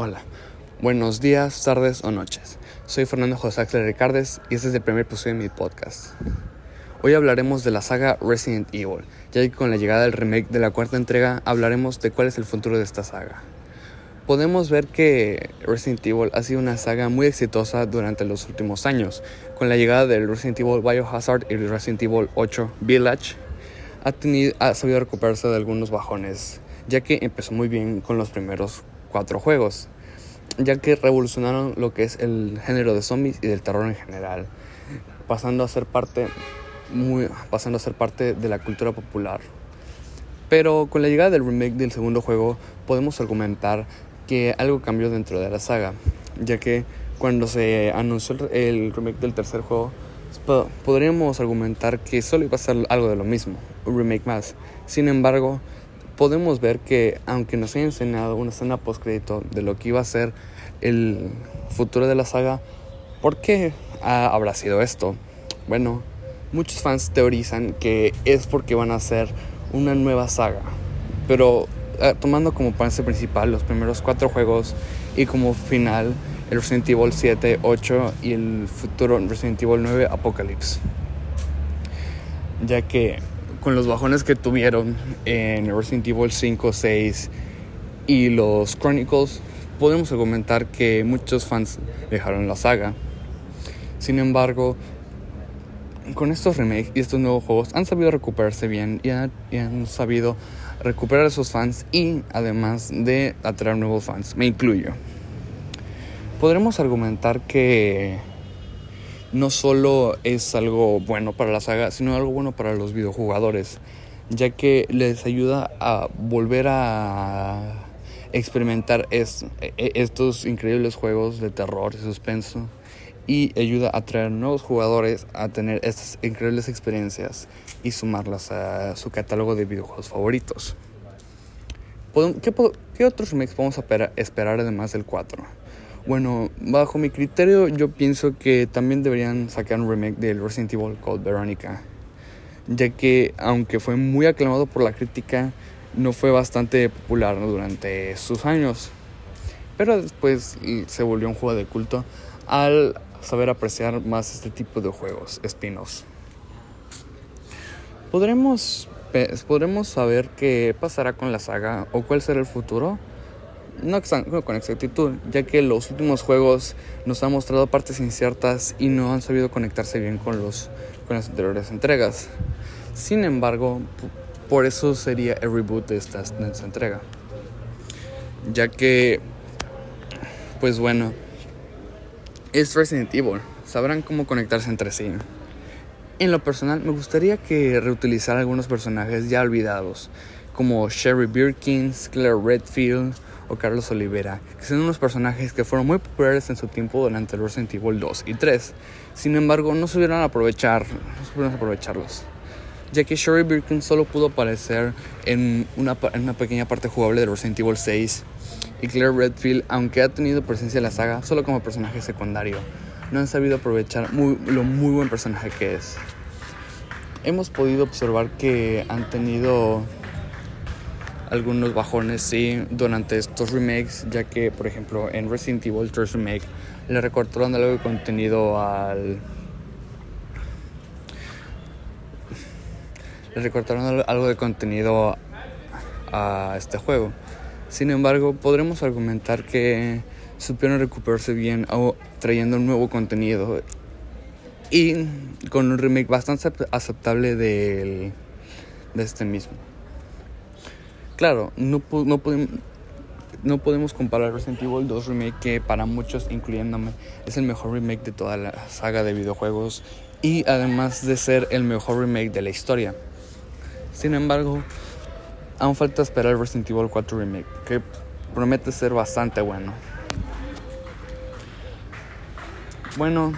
Hola, buenos días, tardes o noches. Soy Fernando José Axel Ricardes y este es el primer episodio de mi podcast. Hoy hablaremos de la saga Resident Evil, ya que con la llegada del remake de la cuarta entrega hablaremos de cuál es el futuro de esta saga. Podemos ver que Resident Evil ha sido una saga muy exitosa durante los últimos años. Con la llegada del Resident Evil Biohazard y el Resident Evil 8 Village, ha, tenido, ha sabido recuperarse de algunos bajones, ya que empezó muy bien con los primeros cuatro juegos, ya que revolucionaron lo que es el género de zombies y del terror en general, pasando a ser parte muy pasando a ser parte de la cultura popular. Pero con la llegada del remake del segundo juego podemos argumentar que algo cambió dentro de la saga, ya que cuando se anunció el remake del tercer juego, podríamos argumentar que solo iba a ser algo de lo mismo, un remake más. Sin embargo, podemos ver que aunque nos haya enseñado una escena post crédito de lo que iba a ser el futuro de la saga, ¿por qué habrá sido esto? Bueno, muchos fans teorizan que es porque van a hacer una nueva saga, pero eh, tomando como base principal los primeros cuatro juegos y como final el Resident Evil 7, 8 y el futuro Resident Evil 9 Apocalypse. Ya que con los bajones que tuvieron en Resident Evil 5, 6 y los Chronicles, podemos argumentar que muchos fans dejaron la saga. Sin embargo, con estos remakes y estos nuevos juegos han sabido recuperarse bien y, han sabido recuperar a esos fans y además de atraer nuevos fans, me incluyo. Podremos argumentar que no solo es algo bueno para la saga, sino algo bueno para los videojugadores, ya que les ayuda a volver a experimentar e, estos increíbles juegos de terror y suspenso y ayuda a traer nuevos jugadores a tener estas increíbles experiencias y sumarlas a su catálogo de videojuegos favoritos. ¿Qué, qué otros remakes podemos esperar además del 4? Bueno, bajo mi criterio yo pienso que también deberían sacar un remake del Resident Evil Code Veronica, ya que aunque fue muy aclamado por la crítica, no fue bastante popular durante sus años. Pero después se volvió un juego de culto al saber apreciar más este tipo de juegos, spin-offs. ¿Podremos, ¿Podremos saber qué pasará con la saga o cuál será el futuro? No con exactitud, ya que los últimos juegos nos han mostrado partes inciertas y no han sabido conectarse bien con, los, con las anteriores entregas. Sin embargo, por eso sería el reboot de esta, de entrega. Ya que, pues bueno, es Resident Evil, sabrán cómo conectarse entre sí. En lo personal, me gustaría que reutilizar algunos personajes ya olvidados, como Sherry Birkins, Claire Redfield, o Carlos Olivera, que son unos personajes que fueron muy populares en su tiempo durante el Resident Evil 2 y 3. Sin embargo, no supieron aprovechar, no supieron aprovecharlos, ya que Sherry Birkin solo pudo aparecer en una, en una pequeña parte jugable de Resident Evil 6 y Claire Redfield, aunque ha tenido presencia en la saga, solo como personaje secundario, no han sabido aprovechar muy, lo muy buen personaje que es. Hemos podido observar que han tenido algunos bajones sí durante estos remakes, ya que por ejemplo en Resident Evil 3 Remake le recortaron algo de contenido al le recortaron algo de contenido a este juego. Sin embargo, podremos argumentar que supieron recuperarse bien trayendo un nuevo contenido y con un remake bastante aceptable del, de este mismo. Claro, no, no, podemos, no podemos comparar Resident Evil 2 Remake, que para muchos, incluyéndome, es el mejor remake de toda la saga de videojuegos y además de ser el mejor remake de la historia. Sin embargo, aún falta esperar Resident Evil 4 Remake, que promete ser bastante bueno. Bueno,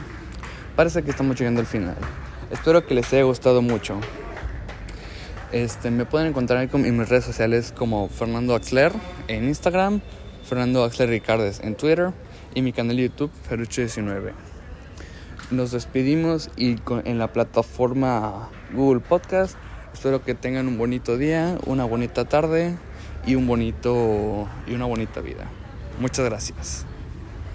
parece que estamos llegando al final. Espero que les haya gustado mucho. Este, me pueden encontrar en mis redes sociales como Fernando Axler en Instagram, Fernando Axler Ricardes en Twitter y mi canal de YouTube Feruche19. Nos despedimos y en la plataforma Google Podcast. Espero que tengan un bonito día, una bonita tarde y un bonito y una bonita vida. Muchas gracias.